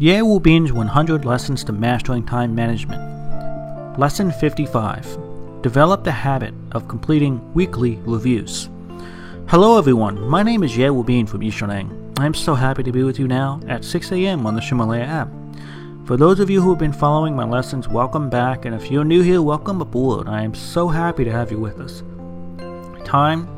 Ye Wu Bin's 100 Lessons to Mastering Time Management. Lesson 55 Develop the habit of completing weekly reviews. Hello, everyone. My name is Ye Wu Bin from Yishuneng. I'm so happy to be with you now at 6 a.m. on the Ximalaya app. For those of you who have been following my lessons, welcome back, and if you're new here, welcome aboard. I am so happy to have you with us. Time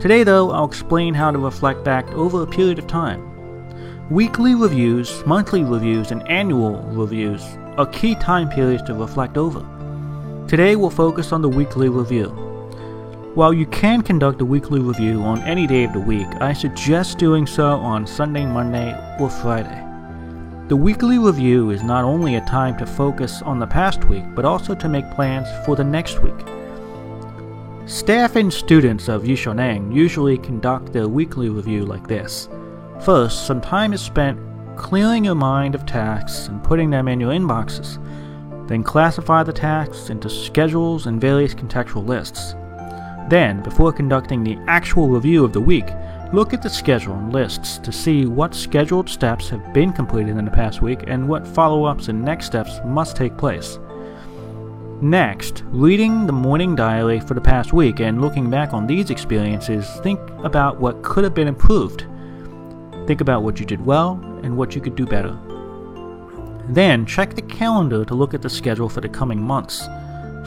Today, though, I'll explain how to reflect back over a period of time. Weekly reviews, monthly reviews, and annual reviews are key time periods to reflect over. Today, we'll focus on the weekly review. While you can conduct a weekly review on any day of the week, I suggest doing so on Sunday, Monday, or Friday. The weekly review is not only a time to focus on the past week, but also to make plans for the next week. Staff and students of Yishuneng usually conduct their weekly review like this. First, some time is spent clearing your mind of tasks and putting them in your inboxes. Then classify the tasks into schedules and various contextual lists. Then, before conducting the actual review of the week, look at the schedule and lists to see what scheduled steps have been completed in the past week and what follow ups and next steps must take place. Next, reading the morning diary for the past week and looking back on these experiences, think about what could have been improved. Think about what you did well and what you could do better. Then, check the calendar to look at the schedule for the coming months.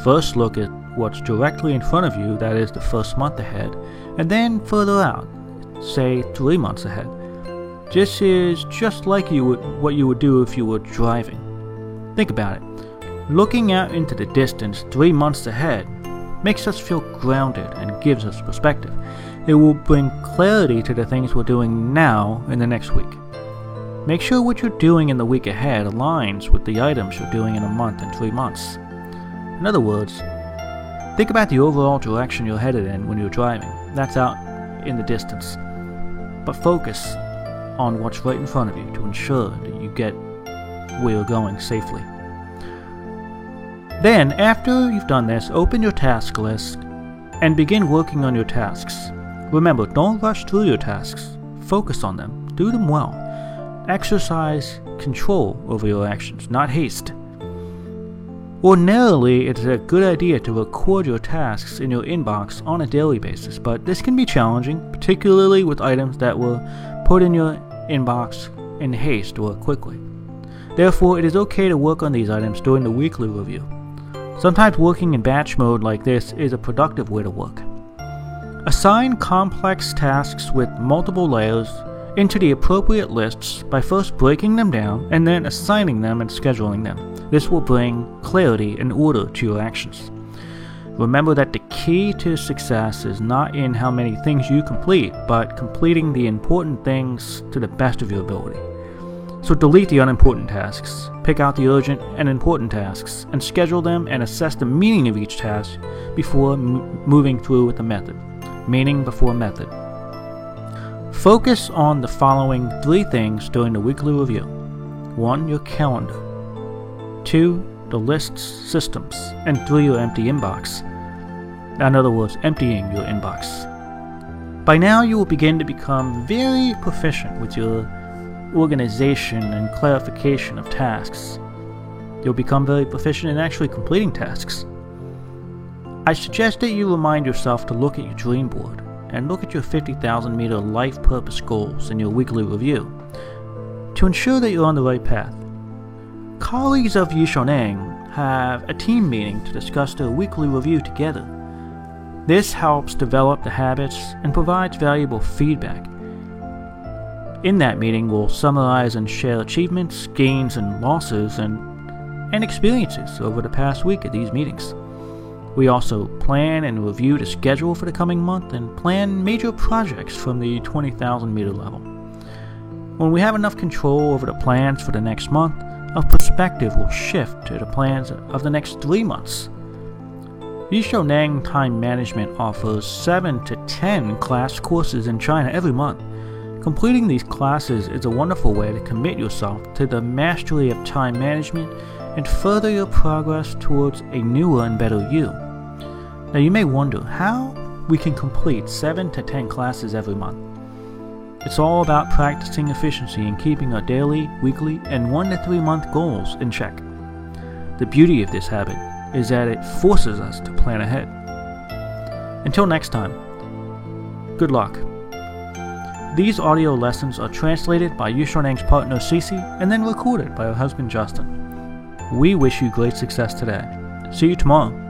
First, look at what's directly in front of you, that is, the first month ahead, and then further out, say three months ahead. This is just like you would, what you would do if you were driving. Think about it. Looking out into the distance three months ahead makes us feel grounded and gives us perspective. It will bring clarity to the things we're doing now in the next week. Make sure what you're doing in the week ahead aligns with the items you're doing in a month and three months. In other words, think about the overall direction you're headed in when you're driving. That's out in the distance. But focus on what's right in front of you to ensure that you get where you're going safely. Then, after you've done this, open your task list and begin working on your tasks. Remember, don't rush through your tasks. Focus on them. Do them well. Exercise control over your actions, not haste. Ordinarily, it's a good idea to record your tasks in your inbox on a daily basis, but this can be challenging, particularly with items that were put in your inbox in haste or quickly. Therefore, it is okay to work on these items during the weekly review. Sometimes working in batch mode like this is a productive way to work. Assign complex tasks with multiple layers into the appropriate lists by first breaking them down and then assigning them and scheduling them. This will bring clarity and order to your actions. Remember that the key to success is not in how many things you complete, but completing the important things to the best of your ability. So delete the unimportant tasks, pick out the urgent and important tasks, and schedule them and assess the meaning of each task before m- moving through with the method. Meaning before method. Focus on the following three things during the weekly review 1. Your calendar, 2. The lists systems, and 3. Your empty inbox. In other words, emptying your inbox. By now, you will begin to become very proficient with your organization and clarification of tasks. You'll become very proficient in actually completing tasks. I suggest that you remind yourself to look at your dream board and look at your 50,000 meter life purpose goals in your weekly review to ensure that you're on the right path. Colleagues of Yishuneng have a team meeting to discuss their weekly review together. This helps develop the habits and provides valuable feedback in that meeting, we'll summarize and share achievements, gains, and losses, and, and experiences over the past week at these meetings. We also plan and review the schedule for the coming month and plan major projects from the 20,000 meter level. When we have enough control over the plans for the next month, our perspective will shift to the plans of the next three months. Yishoneng Time Management offers 7 to 10 class courses in China every month. Completing these classes is a wonderful way to commit yourself to the mastery of time management and further your progress towards a newer and better you. Now, you may wonder how we can complete 7 to 10 classes every month. It's all about practicing efficiency and keeping our daily, weekly, and 1 to 3 month goals in check. The beauty of this habit is that it forces us to plan ahead. Until next time, good luck. These audio lessons are translated by Yushoneng's partner Cece and then recorded by her husband Justin. We wish you great success today. See you tomorrow.